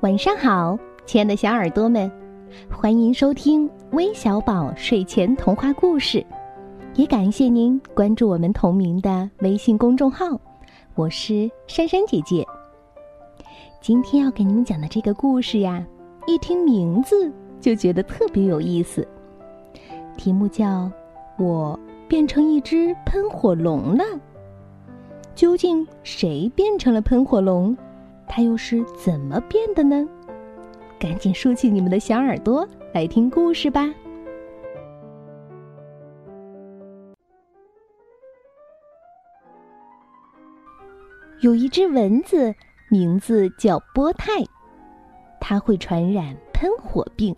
晚上好，亲爱的小耳朵们，欢迎收听微小宝睡前童话故事，也感谢您关注我们同名的微信公众号。我是珊珊姐姐。今天要给你们讲的这个故事呀，一听名字就觉得特别有意思，题目叫《我变成一只喷火龙了》。究竟谁变成了喷火龙？它又是怎么变的呢？赶紧竖起你们的小耳朵来听故事吧。有一只蚊子，名字叫波泰，它会传染喷火病。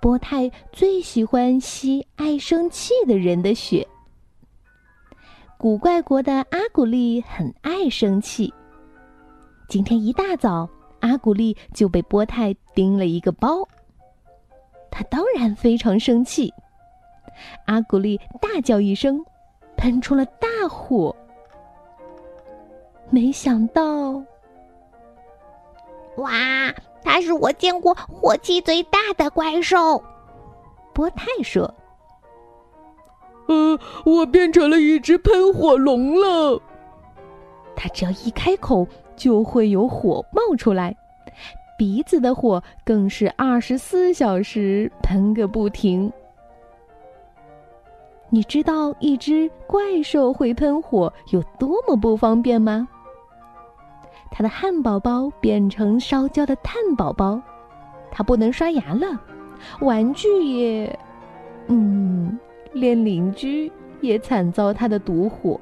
波泰最喜欢吸爱生气的人的血。古怪国的阿古丽很爱生气。今天一大早，阿古丽就被波泰叮了一个包。他当然非常生气。阿古丽大叫一声，喷出了大火。没想到，哇！他是我见过火气最大的怪兽。波泰说：“呃，我变成了一只喷火龙了。它只要一开口。”就会有火冒出来，鼻子的火更是二十四小时喷个不停。你知道一只怪兽会喷火有多么不方便吗？它的汉堡包变成烧焦的炭宝宝，它不能刷牙了，玩具也……嗯，连邻居也惨遭它的毒火。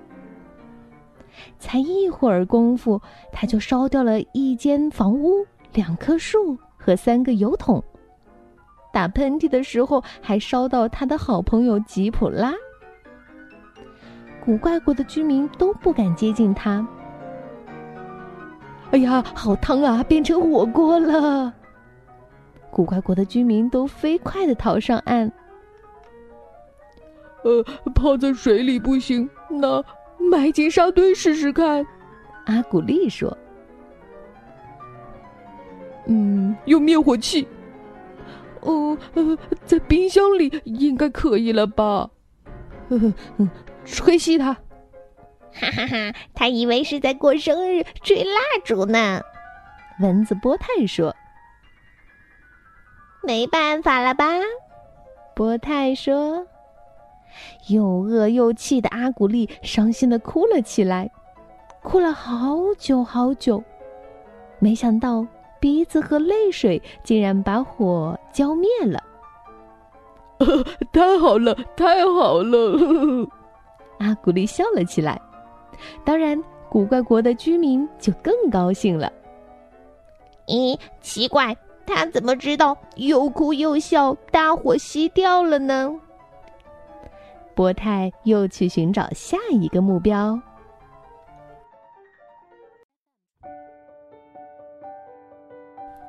才一会儿功夫，他就烧掉了一间房屋、两棵树和三个油桶。打喷嚏的时候，还烧到他的好朋友吉普拉。古怪国的居民都不敢接近他。哎呀，好烫啊！变成火锅了。古怪国的居民都飞快的逃上岸。呃，泡在水里不行，那。埋进沙堆试试看，阿古丽说：“嗯，用灭火器。哦，呃在冰箱里应该可以了吧？呵 呵吹熄它。哈哈哈！他以为是在过生日，吹蜡烛呢。”蚊子波泰说：“没办法了吧？”波泰说。又饿又气的阿古丽伤心的哭了起来，哭了好久好久。没想到鼻子和泪水竟然把火浇灭了。太好了，太好了！阿古丽笑了起来。当然，古怪国的居民就更高兴了。咦，奇怪，他怎么知道又哭又笑，大火熄掉了呢？波泰又去寻找下一个目标。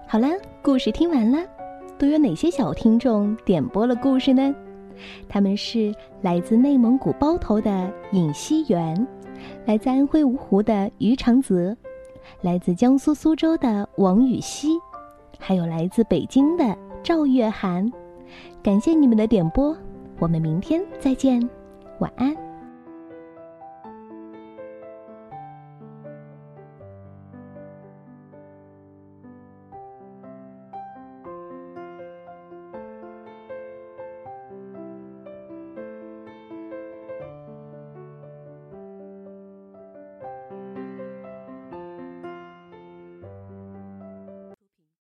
好了，故事听完了，都有哪些小听众点播了故事呢？他们是来自内蒙古包头的尹熙元，来自安徽芜湖的于长泽，来自江苏苏州的王雨熙，还有来自北京的赵月涵。感谢你们的点播。我们明天再见，晚安。